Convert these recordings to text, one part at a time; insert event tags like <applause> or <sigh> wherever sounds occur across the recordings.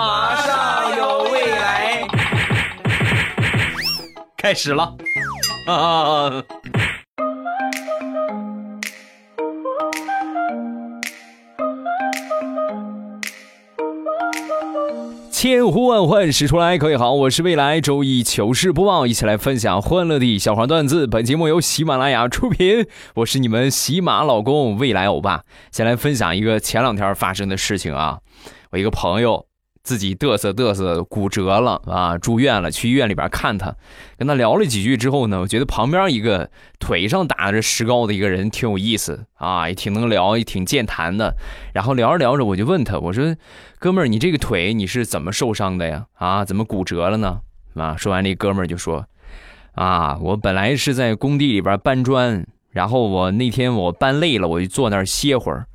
马上有未来，开始了啊！千呼万唤始出来，各位好，我是未来周一糗事播报，一起来分享欢乐的小黄段子。本节目由喜马拉雅出品，我是你们喜马老公未来欧巴。先来分享一个前两天发生的事情啊，我一个朋友。自己嘚瑟嘚瑟骨折了啊，住院了，去医院里边看他，跟他聊了几句之后呢，我觉得旁边一个腿上打着石膏的一个人挺有意思啊，也挺能聊，也挺健谈的。然后聊着聊着，我就问他，我说：“哥们儿，你这个腿你是怎么受伤的呀？啊，怎么骨折了呢？”啊，说完这哥们儿就说：“啊，我本来是在工地里边搬砖，然后我那天我搬累了，我就坐那儿歇会儿，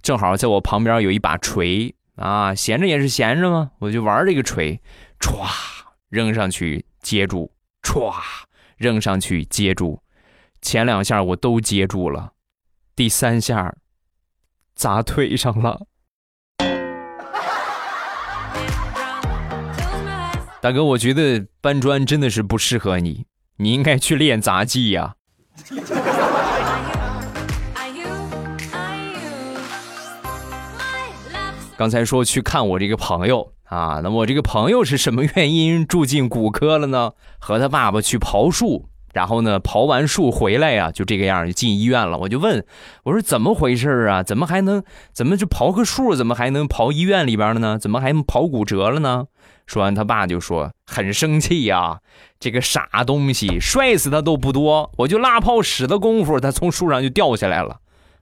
正好在我旁边有一把锤。”啊，闲着也是闲着嘛，我就玩这个锤，歘扔上去接住，歘扔上去接住，前两下我都接住了，第三下砸腿上了。大哥，我觉得搬砖真的是不适合你，你应该去练杂技呀。刚才说去看我这个朋友啊，那我这个朋友是什么原因住进骨科了呢？和他爸爸去刨树，然后呢刨完树回来呀，就这个样就进医院了。我就问，我说怎么回事啊？怎么还能怎么就刨个树，怎么还能刨医院里边了呢？怎么还刨骨折了呢？说完，他爸就说很生气呀，这个傻东西，摔死他都不多，我就拉泡屎的功夫，他从树上就掉下来了。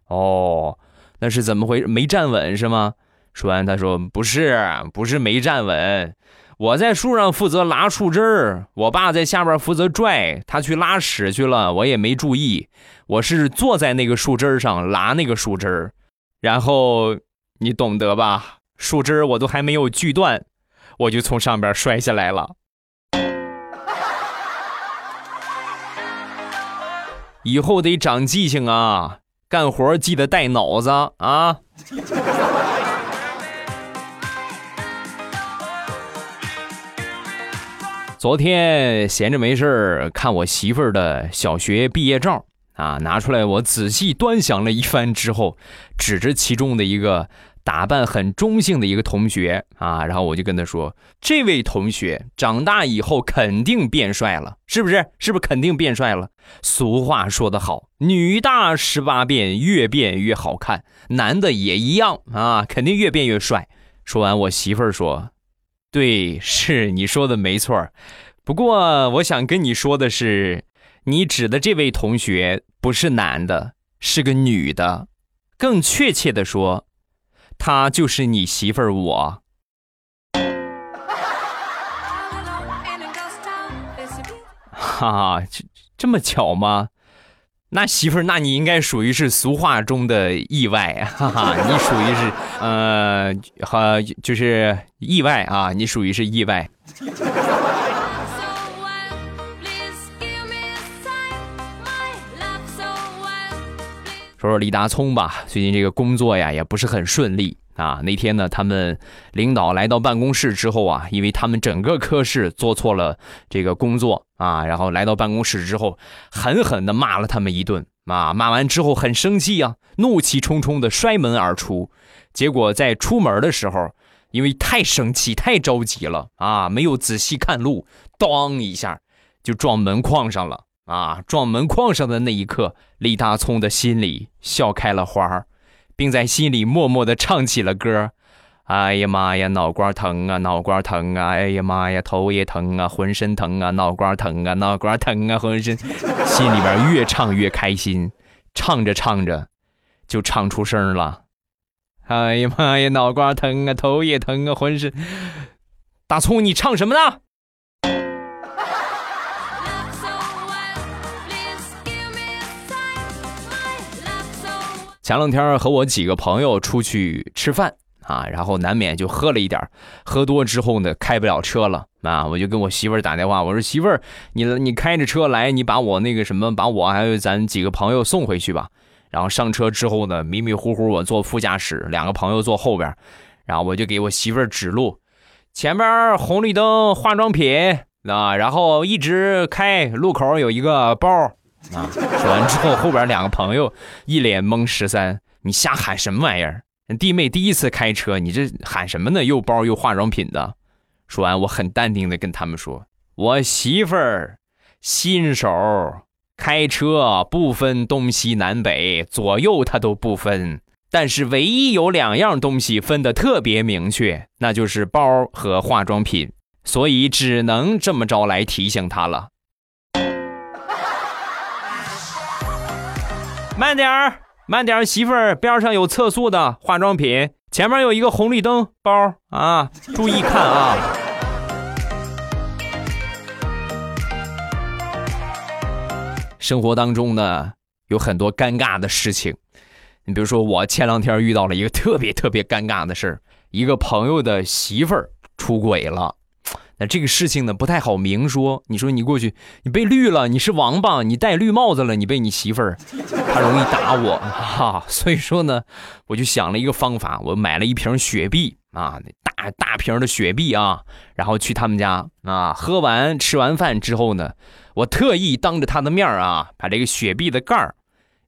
哦，那是怎么回事？没站稳是吗？说完，他说：“不是，不是没站稳，我在树上负责拉树枝儿，我爸在下边负责拽，他去拉屎去了，我也没注意，我是坐在那个树枝儿上拉那个树枝儿，然后你懂得吧？树枝儿我都还没有锯断，我就从上边摔下来了。以后得长记性啊，干活记得带脑子啊。”昨天闲着没事看我媳妇儿的小学毕业照啊，拿出来我仔细端详了一番之后，指着其中的一个打扮很中性的一个同学啊，然后我就跟他说：“这位同学长大以后肯定变帅了，是不是？是不是肯定变帅了？俗话说得好，女大十八变，越变越好看，男的也一样啊，肯定越变越帅。”说完，我媳妇儿说。对，是你说的没错不过我想跟你说的是，你指的这位同学不是男的，是个女的。更确切的说，她就是你媳妇儿我。<laughs> 哈哈，这这么巧吗？那媳妇儿，那你应该属于是俗话中的意外，<laughs> 哈哈，你属于是呃，哈，就是意外啊，你属于是意外。<laughs> 说说李大聪吧，最近这个工作呀也不是很顺利。啊，那天呢，他们领导来到办公室之后啊，因为他们整个科室做错了这个工作啊，然后来到办公室之后，狠狠地骂了他们一顿啊，骂完之后很生气啊，怒气冲冲地摔门而出，结果在出门的时候，因为太生气、太着急了啊，没有仔细看路，当一下就撞门框上了啊，撞门框上的那一刻，李大聪的心里笑开了花儿。并在心里默默地唱起了歌哎呀妈呀，脑瓜疼啊，脑瓜疼啊！哎呀妈呀，头也疼啊，浑身疼啊，脑瓜疼啊，脑瓜疼啊，浑身。心里边越唱越开心，唱着唱着就唱出声了。哎呀妈呀，脑瓜疼啊，头也疼啊，浑身。大葱，你唱什么呢？前两天和我几个朋友出去吃饭啊，然后难免就喝了一点喝多之后呢，开不了车了啊，我就跟我媳妇儿打电话，我说媳妇儿，你你开着车来，你把我那个什么，把我还有咱几个朋友送回去吧。然后上车之后呢，迷迷糊糊我坐副驾驶，两个朋友坐后边，然后我就给我媳妇儿指路，前边红绿灯化妆品啊，然后一直开，路口有一个包啊。说完之后，后边两个朋友一脸懵。十三，你瞎喊什么玩意儿？弟妹第一次开车，你这喊什么呢？又包又化妆品的。说完，我很淡定的跟他们说：“我媳妇儿新手，开车不分东西南北，左右她都不分。”但是唯一有两样东西分得特别明确，那就是包和化妆品，所以只能这么着来提醒他了。慢点儿，慢点儿，媳妇儿边上有测速的化妆品，前面有一个红绿灯包啊，<laughs> 注意看啊。生活当中呢，有很多尴尬的事情。你比如说，我前两天遇到了一个特别特别尴尬的事儿，一个朋友的媳妇儿出轨了。那这个事情呢，不太好明说。你说你过去，你被绿了，你是王八，你戴绿帽子了，你被你媳妇儿，她容易打我 <laughs> 哈。所以说呢，我就想了一个方法，我买了一瓶雪碧啊，大大瓶的雪碧啊，然后去他们家啊，喝完吃完饭之后呢，我特意当着他的面啊，把这个雪碧的盖儿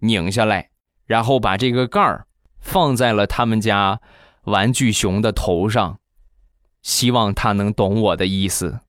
拧下来。然后把这个盖儿放在了他们家玩具熊的头上，希望他能懂我的意思。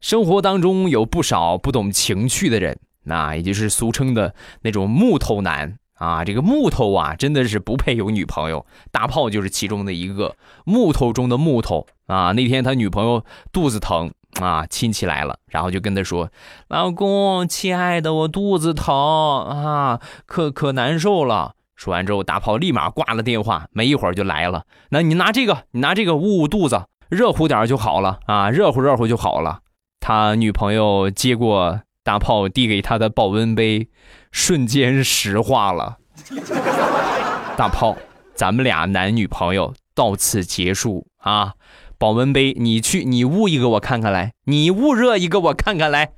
生活当中有不少不懂情趣的人，那也就是俗称的那种木头男啊。这个木头啊，真的是不配有女朋友。大炮就是其中的一个木头中的木头啊。那天他女朋友肚子疼。啊，亲戚来了，然后就跟他说：“老公，亲爱的，我肚子疼啊，可可难受了。”说完之后，大炮立马挂了电话，没一会儿就来了。那你拿这个，你拿这个捂捂肚子，热乎点就好了啊，热乎热乎就好了。他女朋友接过大炮递给他的保温杯，瞬间石化了。<laughs> 大炮，咱们俩男女朋友到此结束啊。保温杯，你去，你捂一个我看看来，你捂热一个我看看来。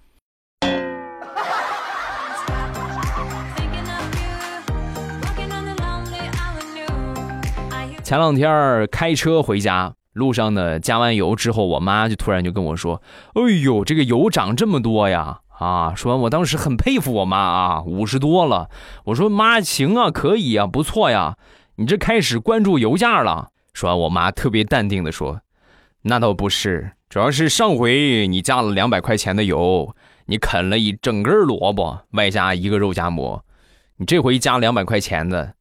<laughs> 前两天开车回家，路上呢加完油之后，我妈就突然就跟我说：“哎呦，这个油涨这么多呀！”啊，说完我当时很佩服我妈啊，五十多了。我说妈，行啊，可以啊，不错呀，你这开始关注油价了。说完，我妈特别淡定的说。那倒不是，主要是上回你加了两百块钱的油，你啃了一整根萝卜，外加一个肉夹馍。你这回加两百块钱的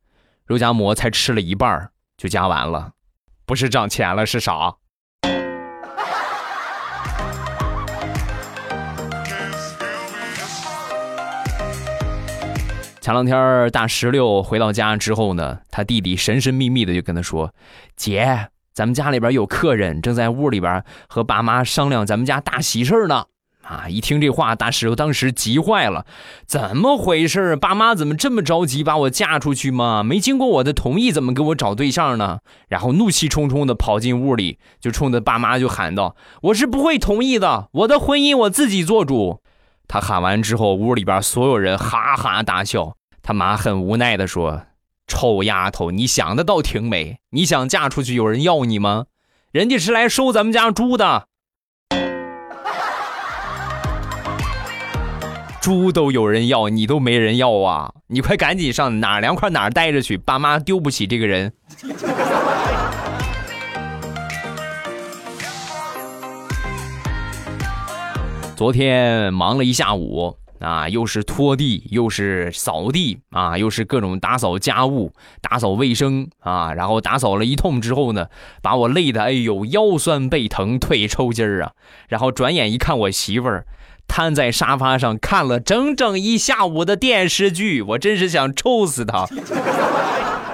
肉夹馍，才吃了一半就加完了，不是涨钱了是啥？前两天大石榴回到家之后呢，他弟弟神神秘秘的就跟他说：“姐。”咱们家里边有客人，正在屋里边和爸妈商量咱们家大喜事呢。啊！一听这话，大石头当时急坏了，怎么回事？爸妈怎么这么着急把我嫁出去吗？没经过我的同意，怎么给我找对象呢？然后怒气冲冲的跑进屋里，就冲着爸妈就喊道：“我是不会同意的，我的婚姻我自己做主。”他喊完之后，屋里边所有人哈哈大笑。他妈很无奈的说。臭丫头，你想的倒挺美。你想嫁出去，有人要你吗？人家是来收咱们家猪的，<laughs> 猪都有人要，你都没人要啊！你快赶紧上哪凉快哪待着去，爸妈丢不起这个人。<laughs> 昨天忙了一下午。啊，又是拖地，又是扫地啊，又是各种打扫家务、打扫卫生啊，然后打扫了一通之后呢，把我累的，哎呦，腰酸背疼、腿抽筋儿啊。然后转眼一看，我媳妇儿瘫在沙发上看了整整一下午的电视剧，我真是想抽死她。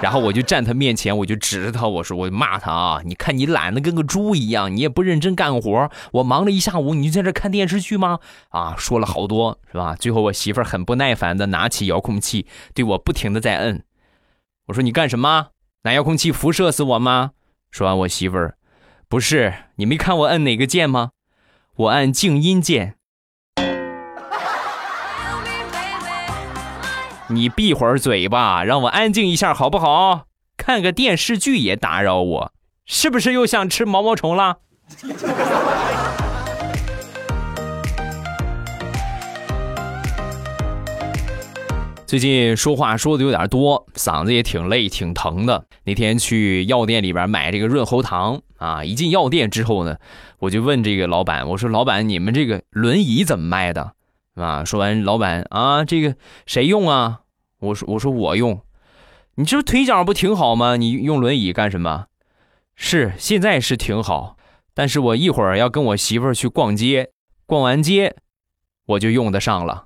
然后我就站他面前，我就指着他，我说：“我骂他啊！你看你懒得跟个猪一样，你也不认真干活。我忙了一下午，你就在这看电视剧吗？啊，说了好多是吧？最后我媳妇儿很不耐烦的拿起遥控器，对我不停的在摁。我说你干什么？拿遥控器辐射死我吗？说完，我媳妇儿，不是，你没看我摁哪个键吗？我按静音键。你闭会儿嘴吧，让我安静一下好不好？看个电视剧也打扰我，是不是又想吃毛毛虫了？<laughs> 最近说话说的有点多，嗓子也挺累挺疼的。那天去药店里边买这个润喉糖啊，一进药店之后呢，我就问这个老板，我说：“老板，你们这个轮椅怎么卖的？”啊，说完，老板啊，这个谁用啊？我说：“我说我用。”你这腿脚不挺好吗？你用轮椅干什么？是现在是挺好，但是我一会儿要跟我媳妇儿去逛街，逛完街我就用得上了。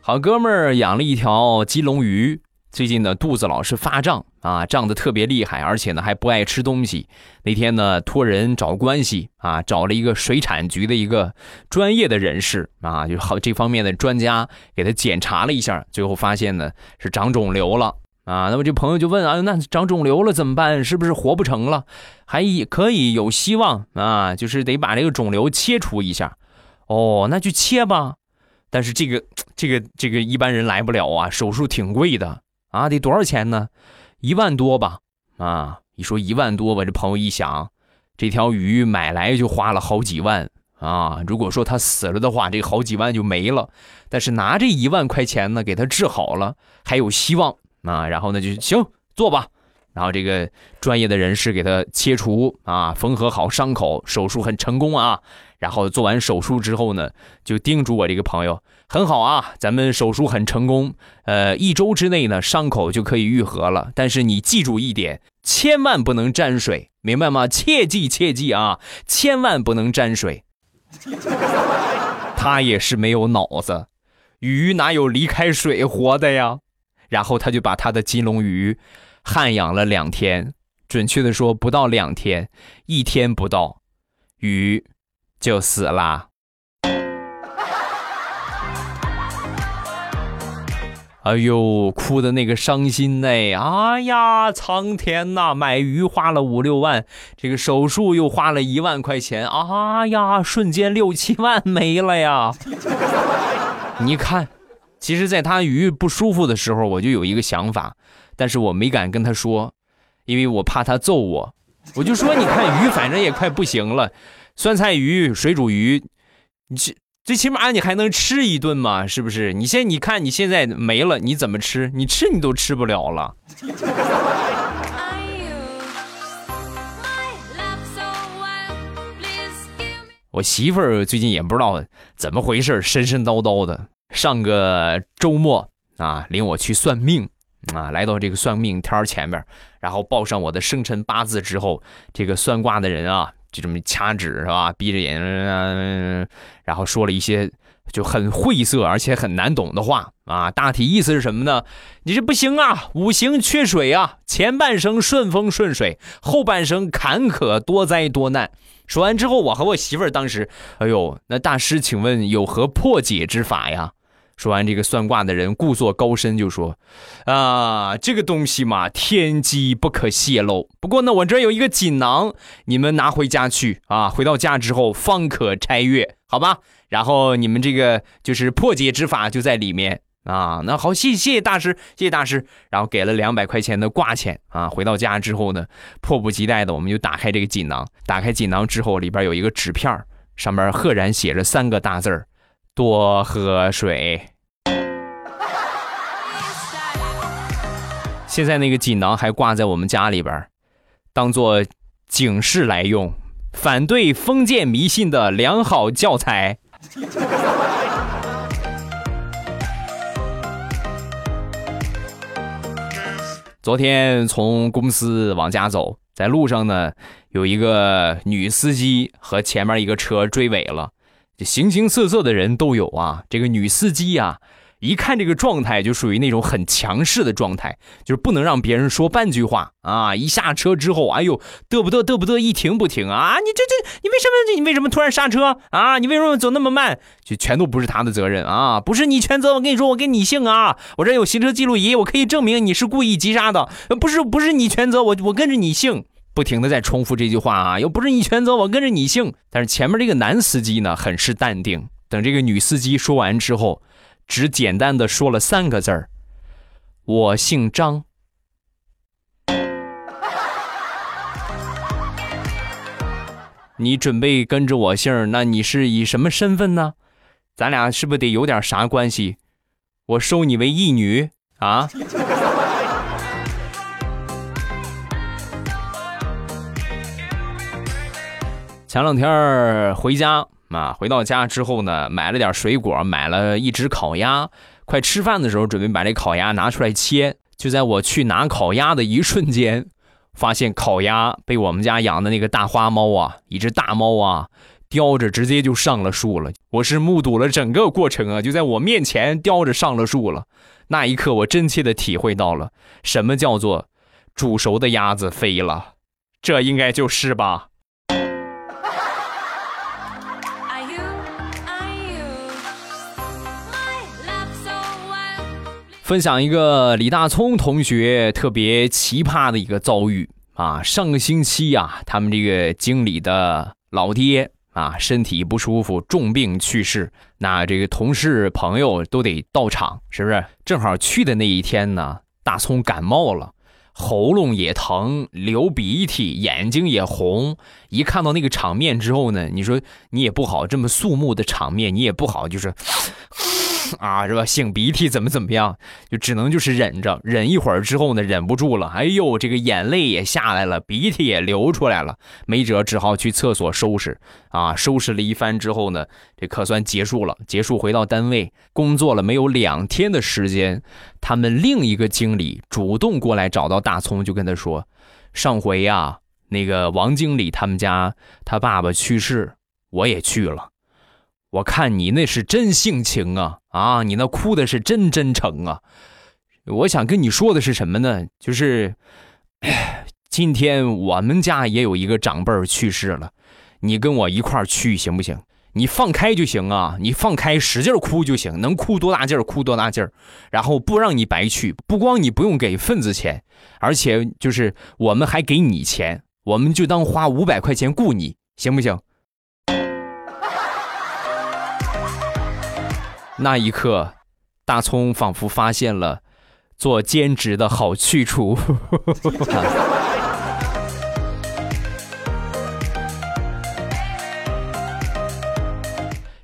好哥们儿养了一条金龙鱼，最近呢肚子老是发胀啊，胀得特别厉害，而且呢还不爱吃东西。那天呢托人找关系啊，找了一个水产局的一个专业的人士啊，就好这方面的专家给他检查了一下，最后发现呢是长肿瘤了啊。那么这朋友就问啊，那长肿瘤了怎么办？是不是活不成了？还可以有希望啊，就是得把这个肿瘤切除一下。哦，那就切吧。但是这个这个这个一般人来不了啊，手术挺贵的啊，得多少钱呢？一万多吧。啊，一说一万多吧，这朋友一想，这条鱼买来就花了好几万啊。如果说他死了的话，这好几万就没了。但是拿这一万块钱呢，给他治好了，还有希望啊。然后呢，就行做吧。然后这个专业的人士给他切除啊，缝合好伤口，手术很成功啊。然后做完手术之后呢，就叮嘱我这个朋友很好啊，咱们手术很成功，呃，一周之内呢伤口就可以愈合了。但是你记住一点，千万不能沾水，明白吗？<laughs> 切记切记啊，千万不能沾水。他也是没有脑子，鱼哪有离开水活的呀？然后他就把他的金龙鱼旱养了两天，准确的说不到两天，一天不到，鱼。就死啦！哎呦，哭的那个伤心嘞！哎呀，苍天呐，买鱼花了五六万，这个手术又花了一万块钱，哎呀，瞬间六七万没了呀！<laughs> 你看，其实，在他鱼不舒服的时候，我就有一个想法，但是我没敢跟他说，因为我怕他揍我。我就说，你看鱼，反正也快不行了。酸菜鱼、水煮鱼，你这最起码你还能吃一顿嘛？是不是？你现你看你现在没了，你怎么吃？你吃你都吃不了了。我媳妇儿最近也不知道怎么回事，神神叨叨的。上个周末啊，领我去算命啊，来到这个算命摊前面，然后报上我的生辰八字之后，这个算卦的人啊。就这么掐指是吧？闭着眼睛，然后说了一些就很晦涩而且很难懂的话啊。大体意思是什么呢？你这不行啊，五行缺水啊，前半生顺风顺水，后半生坎坷多灾多难。说完之后，我和我媳妇儿当时，哎呦，那大师，请问有何破解之法呀？说完，这个算卦的人故作高深，就说：“啊，这个东西嘛，天机不可泄露。不过呢，我这有一个锦囊，你们拿回家去啊。回到家之后方可拆阅，好吧？然后你们这个就是破解之法就在里面啊。那好，谢谢大师，谢谢大师。然后给了两百块钱的挂钱啊。回到家之后呢，迫不及待的我们就打开这个锦囊。打开锦囊之后，里边有一个纸片上面赫然写着三个大字儿。”多喝水。现在那个锦囊还挂在我们家里边，当做警示来用，反对封建迷信的良好教材。<laughs> 昨天从公司往家走，在路上呢，有一个女司机和前面一个车追尾了。这形形色色的人都有啊！这个女司机啊，一看这个状态就属于那种很强势的状态，就是不能让别人说半句话啊！一下车之后，哎呦，嘚不嘚嘚不嘚，一停不停啊！你这这，你为什么你为什么突然刹车啊？你为什么走那么慢？就全都不是他的责任啊！不是你全责，我跟你说，我跟你姓啊！我这有行车记录仪，我可以证明你是故意急刹的，不是不是你全责，我我跟着你姓不停的在重复这句话啊，又不是你全责，我跟着你姓。但是前面这个男司机呢，很是淡定。等这个女司机说完之后，只简单的说了三个字儿：“我姓张。”你准备跟着我姓那你是以什么身份呢？咱俩是不是得有点啥关系？我收你为义女啊？前两天回家啊，回到家之后呢，买了点水果，买了一只烤鸭。快吃饭的时候，准备把这烤鸭拿出来切。就在我去拿烤鸭的一瞬间。发现烤鸭被我们家养的那个大花猫啊，一只大猫啊，叼着直接就上了树了。我是目睹了整个过程啊，就在我面前叼着上了树了。那一刻，我真切的体会到了什么叫做煮熟的鸭子飞了，这应该就是吧。分享一个李大聪同学特别奇葩的一个遭遇啊！上个星期呀，他们这个经理的老爹啊身体不舒服，重病去世，那这个同事朋友都得到场，是不是？正好去的那一天呢，大葱感冒了，喉咙也疼，流鼻涕，眼睛也红。一看到那个场面之后呢，你说你也不好这么肃穆的场面，你也不好就是。<laughs> 啊，是吧？擤鼻涕怎么怎么样，就只能就是忍着，忍一会儿之后呢，忍不住了，哎呦，这个眼泪也下来了，鼻涕也流出来了，没辙，只好去厕所收拾。啊，收拾了一番之后呢，这核酸结束了，结束回到单位工作了没有两天的时间，他们另一个经理主动过来找到大葱，就跟他说，上回呀，那个王经理他们家他爸爸去世，我也去了。我看你那是真性情啊啊！你那哭的是真真诚啊！我想跟你说的是什么呢？就是，今天我们家也有一个长辈去世了，你跟我一块儿去行不行？你放开就行啊！你放开，使劲哭就行，能哭多大劲儿哭多大劲儿，然后不让你白去，不光你不用给份子钱，而且就是我们还给你钱，我们就当花五百块钱雇你，行不行？那一刻，大葱仿佛发现了做兼职的好去处。<laughs>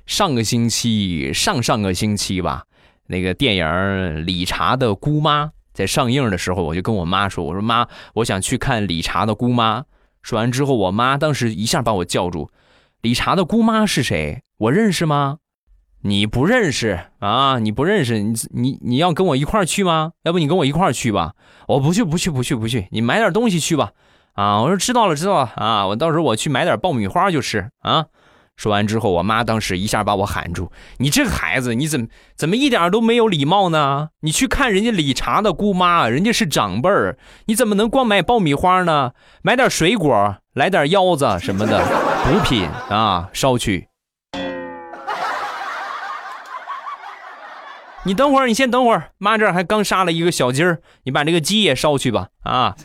上个星期，上上个星期吧，那个电影《理查的姑妈》在上映的时候，我就跟我妈说：“我说妈，我想去看理查的姑妈。”说完之后，我妈当时一下把我叫住：“理查的姑妈是谁？我认识吗？”你不认识啊？你不认识你你你要跟我一块儿去吗？要不你跟我一块儿去吧？我不去不去不去不去，你买点东西去吧。啊，我说知道了知道了啊，我到时候我去买点爆米花就吃啊。说完之后，我妈当时一下把我喊住：“你这个孩子，你怎么怎么一点都没有礼貌呢？你去看人家理查的姑妈，人家是长辈儿，你怎么能光买爆米花呢？买点水果，来点腰子什么的补品啊，捎去。”你等会儿，你先等会儿，妈这儿还刚杀了一个小鸡儿，你把这个鸡也烧去吧，啊！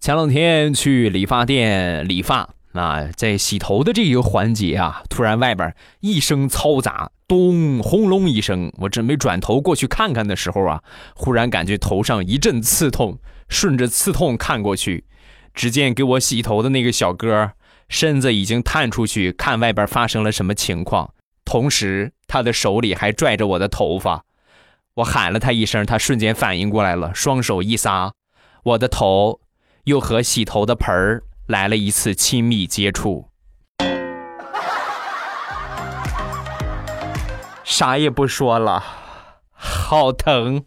前两天去理发店理发啊，在洗头的这一个环节啊，突然外边一声嘈杂，咚，轰隆一声，我准备转头过去看看的时候啊，忽然感觉头上一阵刺痛，顺着刺痛看过去，只见给我洗头的那个小哥。身子已经探出去看外边发生了什么情况，同时他的手里还拽着我的头发。我喊了他一声，他瞬间反应过来了，双手一撒，我的头又和洗头的盆儿来了一次亲密接触。啥也不说了，好疼。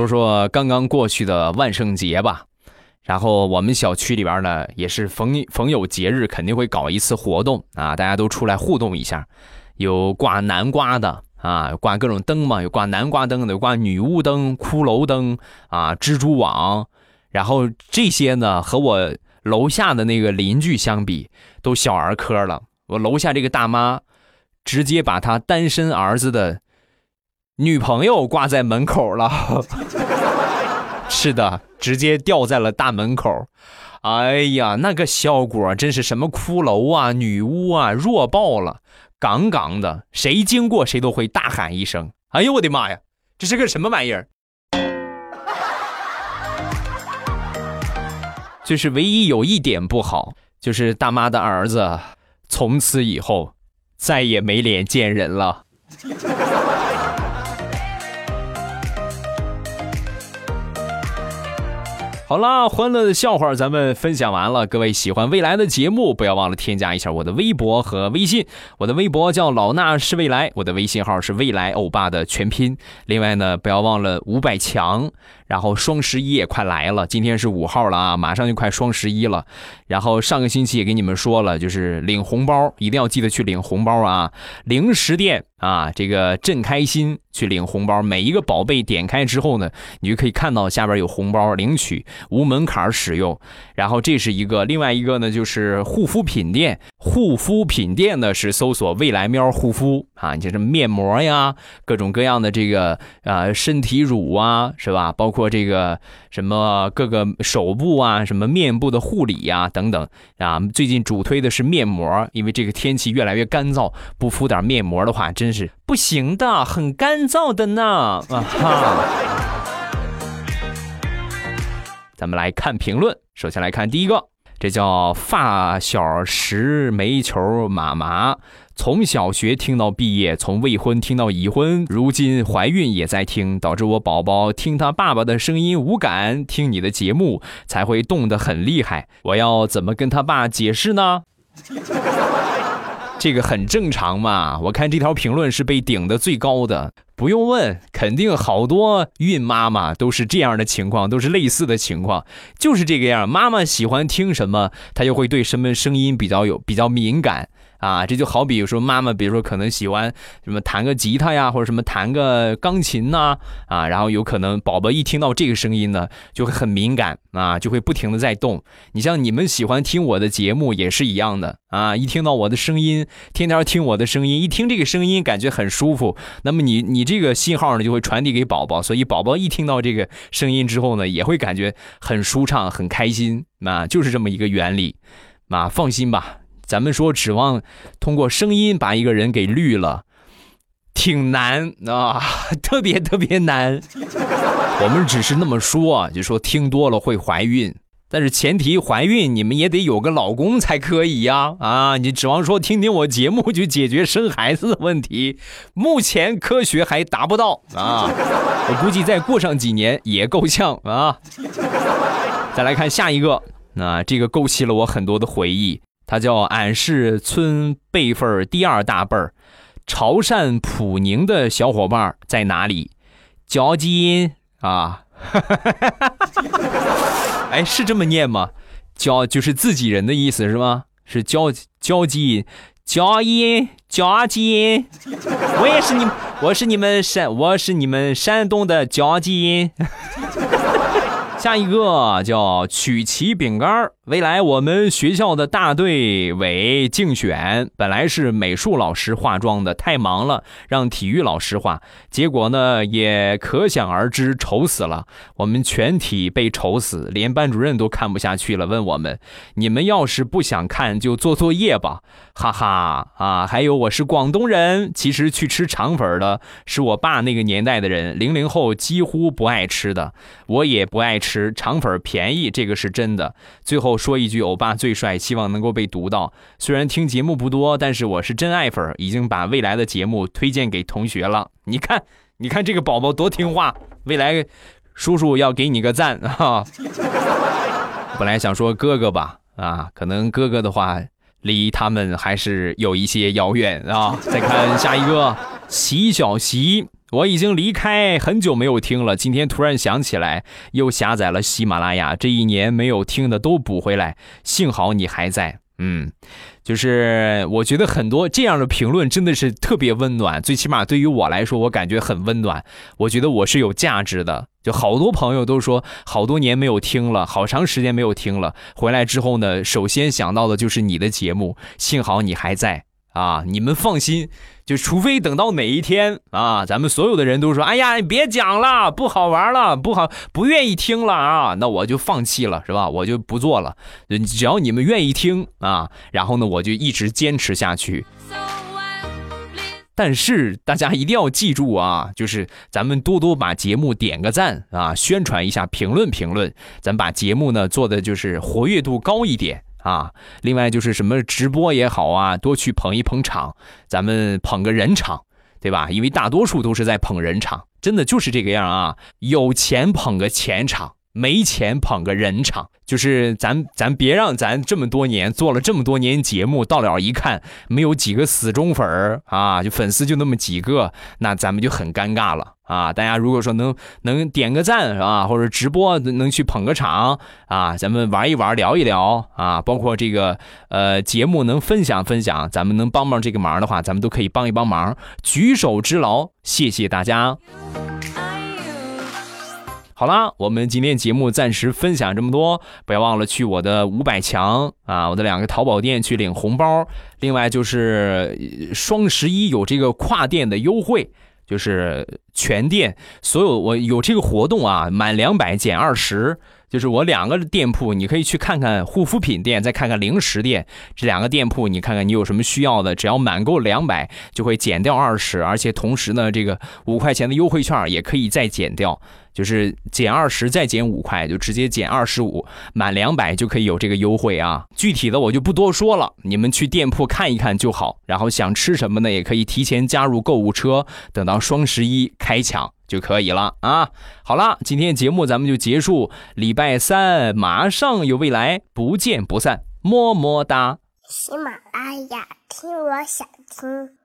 说说刚刚过去的万圣节吧，然后我们小区里边呢，也是逢逢有节日肯定会搞一次活动啊，大家都出来互动一下，有挂南瓜的啊，挂各种灯嘛，有挂南瓜灯的，有挂女巫灯、骷髅灯啊、蜘蛛网，然后这些呢和我楼下的那个邻居相比，都小儿科了。我楼下这个大妈，直接把她单身儿子的女朋友挂在门口了。<laughs> 是的，直接吊在了大门口。哎呀，那个效果真是什么骷髅啊、女巫啊，弱爆了，杠杠的，谁经过谁都会大喊一声：“哎呦我的妈呀，这是个什么玩意儿？” <laughs> 就是唯一有一点不好，就是大妈的儿子从此以后再也没脸见人了。好啦，欢乐的笑话咱们分享完了。各位喜欢未来的节目，不要忘了添加一下我的微博和微信。我的微博叫老衲是未来，我的微信号是未来欧巴的全拼。另外呢，不要忘了五百强。然后双十一也快来了，今天是五号了啊，马上就快双十一了。然后上个星期也给你们说了，就是领红包一定要记得去领红包啊！零食店啊，这个朕开心去领红包，每一个宝贝点开之后呢，你就可以看到下边有红包领取，无门槛使用。然后这是一个，另外一个呢就是护肤品店，护肤品店呢是搜索未来喵护肤啊，你像什么面膜呀，各种各样的这个啊身体乳啊，是吧？包括。这个什么各个手部啊，什么面部的护理呀，等等啊，最近主推的是面膜，因为这个天气越来越干燥，不敷点面膜的话，真是不行的，很干燥的呢。啊哈！咱们来看评论，首先来看第一个，这叫发小石煤球妈妈。从小学听到毕业，从未婚听到已婚，如今怀孕也在听，导致我宝宝听他爸爸的声音无感，听你的节目才会动得很厉害。我要怎么跟他爸解释呢？<laughs> 这个很正常嘛。我看这条评论是被顶的最高的，不用问，肯定好多孕妈妈都是这样的情况，都是类似的情况，就是这个样。妈妈喜欢听什么，她就会对什么声音比较有比较敏感。啊，这就好比说妈妈，比如说可能喜欢什么弹个吉他呀，或者什么弹个钢琴呐，啊，然后有可能宝宝一听到这个声音呢，就会很敏感啊，就会不停的在动。你像你们喜欢听我的节目也是一样的啊，一听到我的声音，天天听我的声音，一听这个声音感觉很舒服，那么你你这个信号呢就会传递给宝宝，所以宝宝一听到这个声音之后呢，也会感觉很舒畅、很开心啊，就是这么一个原理啊，放心吧。咱们说指望通过声音把一个人给绿了，挺难啊，<laughs> 特别特别难。<laughs> 我们只是那么说，就说听多了会怀孕，但是前提怀孕你们也得有个老公才可以呀。啊，你指望说听听我节目就解决生孩子的问题，目前科学还达不到啊。我估计再过上几年也够呛啊。再来看下一个，那这个勾起了我很多的回忆。他叫俺是村辈分第二大辈儿，潮汕普宁的小伙伴在哪里？交金啊，<laughs> 哎，是这么念吗？交就是自己人的意思是吗？是交交金，交音交金，我也是你，我是你们山，我是你们山东的交金。下一个叫曲奇饼干未来我们学校的大队委竞选，本来是美术老师化妆的，太忙了，让体育老师化。结果呢，也可想而知，丑死了。我们全体被丑死，连班主任都看不下去了，问我们：“你们要是不想看，就做作业吧。”哈哈啊！还有，我是广东人，其实去吃肠粉的是我爸那个年代的人，零零后几乎不爱吃的，我也不爱吃肠粉，便宜，这个是真的。最后。说一句，欧巴最帅，希望能够被读到。虽然听节目不多，但是我是真爱粉，已经把未来的节目推荐给同学了。你看，你看这个宝宝多听话，<laughs> 未来叔叔要给你个赞啊！<laughs> 本来想说哥哥吧，啊，可能哥哥的话离他们还是有一些遥远啊。再看下一个，席小席。我已经离开很久没有听了，今天突然想起来，又下载了喜马拉雅。这一年没有听的都补回来，幸好你还在嗯，就是我觉得很多这样的评论真的是特别温暖，最起码对于我来说，我感觉很温暖。我觉得我是有价值的，就好多朋友都说好多年没有听了，好长时间没有听了，回来之后呢，首先想到的就是你的节目，幸好你还在。啊，你们放心，就除非等到哪一天啊，咱们所有的人都说，哎呀，你别讲了，不好玩了，不好，不愿意听了啊，那我就放弃了，是吧？我就不做了。只要你们愿意听啊，然后呢，我就一直坚持下去。但是大家一定要记住啊，就是咱们多多把节目点个赞啊，宣传一下，评论评论，咱把节目呢做的就是活跃度高一点。啊，另外就是什么直播也好啊，多去捧一捧场，咱们捧个人场，对吧？因为大多数都是在捧人场，真的就是这个样啊。有钱捧个钱场，没钱捧个人场，就是咱咱别让咱这么多年做了这么多年节目，到了一看没有几个死忠粉儿啊，就粉丝就那么几个，那咱们就很尴尬了。啊，大家如果说能能点个赞是吧，或者直播能去捧个场啊，咱们玩一玩，聊一聊啊，包括这个呃节目能分享分享，咱们能帮帮这个忙的话，咱们都可以帮一帮忙，举手之劳，谢谢大家。好啦，我们今天节目暂时分享这么多，不要忘了去我的五百强啊，我的两个淘宝店去领红包，另外就是双十一有这个跨店的优惠。就是全店所有我有这个活动啊，满两百减二十。就是我两个店铺，你可以去看看护肤品店，再看看零食店。这两个店铺，你看看你有什么需要的，只要满够两百，就会减掉二十，而且同时呢，这个五块钱的优惠券也可以再减掉，就是减二十再减五块，就直接减二十五，满两百就可以有这个优惠啊。具体的我就不多说了，你们去店铺看一看就好。然后想吃什么呢，也可以提前加入购物车，等到双十一开抢。就可以了啊！好了，今天节目咱们就结束。礼拜三马上有未来，不见不散，么么哒。喜马拉雅，听我想听。